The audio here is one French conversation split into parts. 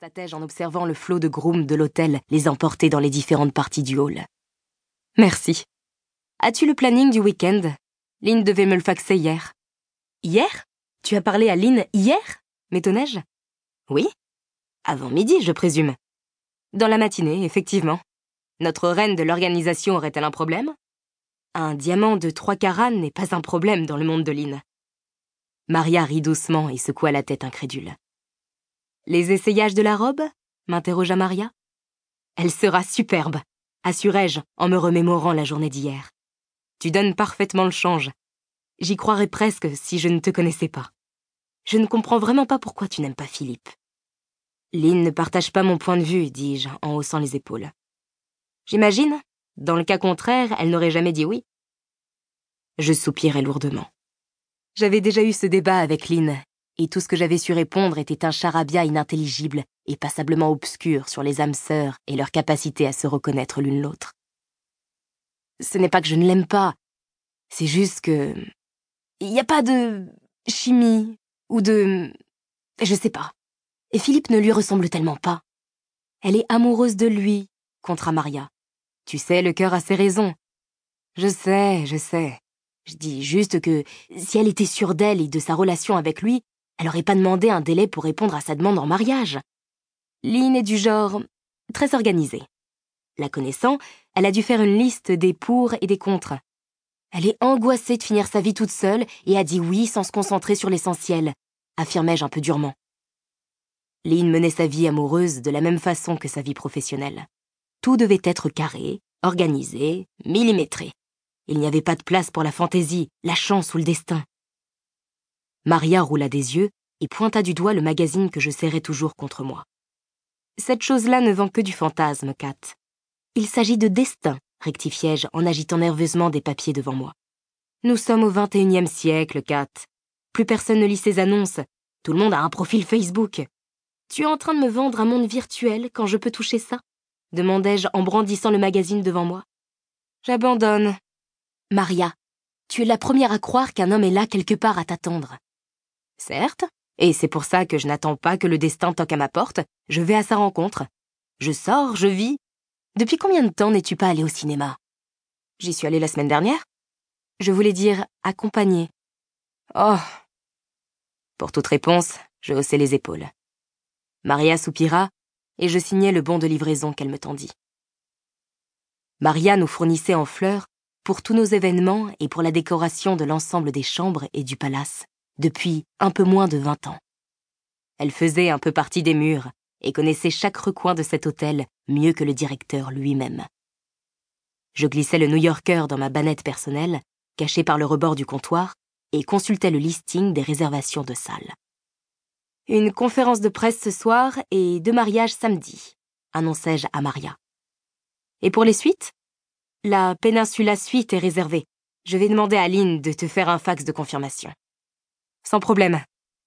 constatai-je en observant le flot de grooms de l'hôtel les emporter dans les différentes parties du hall. Merci. As-tu le planning du week-end? Lynn devait me le faxer hier. Hier? Tu as parlé à Lynn hier? M'étonnai-je. Oui. Avant midi, je présume. Dans la matinée, effectivement. Notre reine de l'organisation aurait-elle un problème? Un diamant de trois carats n'est pas un problème dans le monde de Lynn. Maria rit doucement et secoua la tête incrédule. Les essayages de la robe? m'interrogea Maria. Elle sera superbe, assurai-je en me remémorant la journée d'hier. Tu donnes parfaitement le change. J'y croirais presque si je ne te connaissais pas. Je ne comprends vraiment pas pourquoi tu n'aimes pas Philippe. Lynn ne partage pas mon point de vue, dis-je en haussant les épaules. J'imagine, dans le cas contraire, elle n'aurait jamais dit oui. Je soupirai lourdement. J'avais déjà eu ce débat avec Lynn et tout ce que j'avais su répondre était un charabia inintelligible et passablement obscur sur les âmes sœurs et leur capacité à se reconnaître l'une l'autre. Ce n'est pas que je ne l'aime pas, c'est juste que... Il n'y a pas de chimie ou de... Je sais pas. Et Philippe ne lui ressemble tellement pas. Elle est amoureuse de lui, contre Maria. Tu sais, le cœur a ses raisons. Je sais, je sais. Je dis juste que si elle était sûre d'elle et de sa relation avec lui, elle n'aurait pas demandé un délai pour répondre à sa demande en mariage. Lynn est du genre très organisée. La connaissant, elle a dû faire une liste des pour et des contre. Elle est angoissée de finir sa vie toute seule et a dit oui sans se concentrer sur l'essentiel, affirmai-je un peu durement. Lynn menait sa vie amoureuse de la même façon que sa vie professionnelle. Tout devait être carré, organisé, millimétré. Il n'y avait pas de place pour la fantaisie, la chance ou le destin. Maria roula des yeux et pointa du doigt le magazine que je serrais toujours contre moi. Cette chose-là ne vend que du fantasme, Kat. Il s'agit de destin, rectifiai-je en agitant nerveusement des papiers devant moi. Nous sommes au XXIe siècle, Kat. Plus personne ne lit ces annonces. Tout le monde a un profil Facebook. Tu es en train de me vendre un monde virtuel quand je peux toucher ça? demandai-je en brandissant le magazine devant moi. J'abandonne. Maria, tu es la première à croire qu'un homme est là quelque part à t'attendre. Certes, et c'est pour ça que je n'attends pas que le destin toque à ma porte, je vais à sa rencontre. Je sors, je vis. Depuis combien de temps n'es-tu pas allé au cinéma? J'y suis allée la semaine dernière. Je voulais dire accompagné. Oh. Pour toute réponse, je haussai les épaules. Maria soupira, et je signai le bon de livraison qu'elle me tendit. Maria nous fournissait en fleurs pour tous nos événements et pour la décoration de l'ensemble des chambres et du palace depuis un peu moins de vingt ans. Elle faisait un peu partie des murs et connaissait chaque recoin de cet hôtel mieux que le directeur lui-même. Je glissais le New Yorker dans ma bannette personnelle, cachée par le rebord du comptoir, et consultais le listing des réservations de salles. Une conférence de presse ce soir et deux mariages samedi, annonçai-je à Maria. Et pour les suites? La Péninsula Suite est réservée. Je vais demander à Lynn de te faire un fax de confirmation. Sans problème.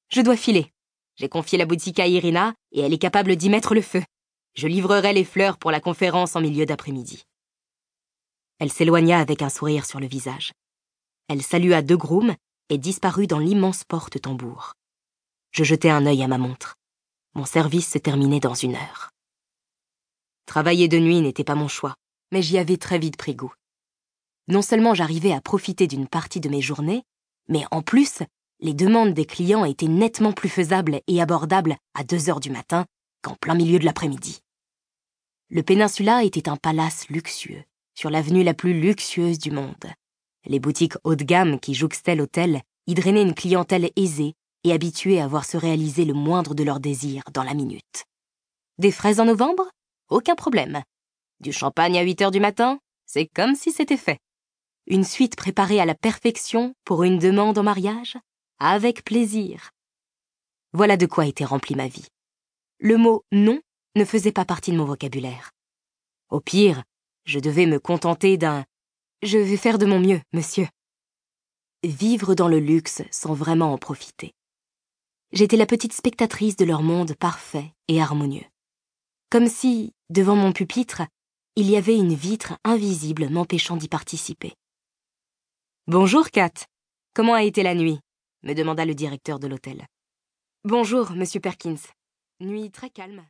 Je dois filer. J'ai confié la boutique à Irina et elle est capable d'y mettre le feu. Je livrerai les fleurs pour la conférence en milieu d'après-midi. Elle s'éloigna avec un sourire sur le visage. Elle salua deux grooms et disparut dans l'immense porte tambour. Je jetai un œil à ma montre. Mon service se terminait dans une heure. Travailler de nuit n'était pas mon choix, mais j'y avais très vite pris goût. Non seulement j'arrivais à profiter d'une partie de mes journées, mais en plus, les demandes des clients étaient nettement plus faisables et abordables à deux heures du matin qu'en plein milieu de l'après-midi. Le Péninsula était un palace luxueux, sur l'avenue la plus luxueuse du monde. Les boutiques haut de gamme qui jouxtaient l'hôtel y drainaient une clientèle aisée et habituée à voir se réaliser le moindre de leurs désirs dans la minute. Des fraises en novembre? Aucun problème. Du champagne à 8 heures du matin? C'est comme si c'était fait. Une suite préparée à la perfection pour une demande en mariage? Avec plaisir. Voilà de quoi était remplie ma vie. Le mot non ne faisait pas partie de mon vocabulaire. Au pire, je devais me contenter d'un Je vais faire de mon mieux, monsieur. Vivre dans le luxe sans vraiment en profiter. J'étais la petite spectatrice de leur monde parfait et harmonieux. Comme si, devant mon pupitre, il y avait une vitre invisible m'empêchant d'y participer. Bonjour, Kat. Comment a été la nuit? Me demanda le directeur de l'hôtel. Bonjour, monsieur Perkins. Nuit très calme.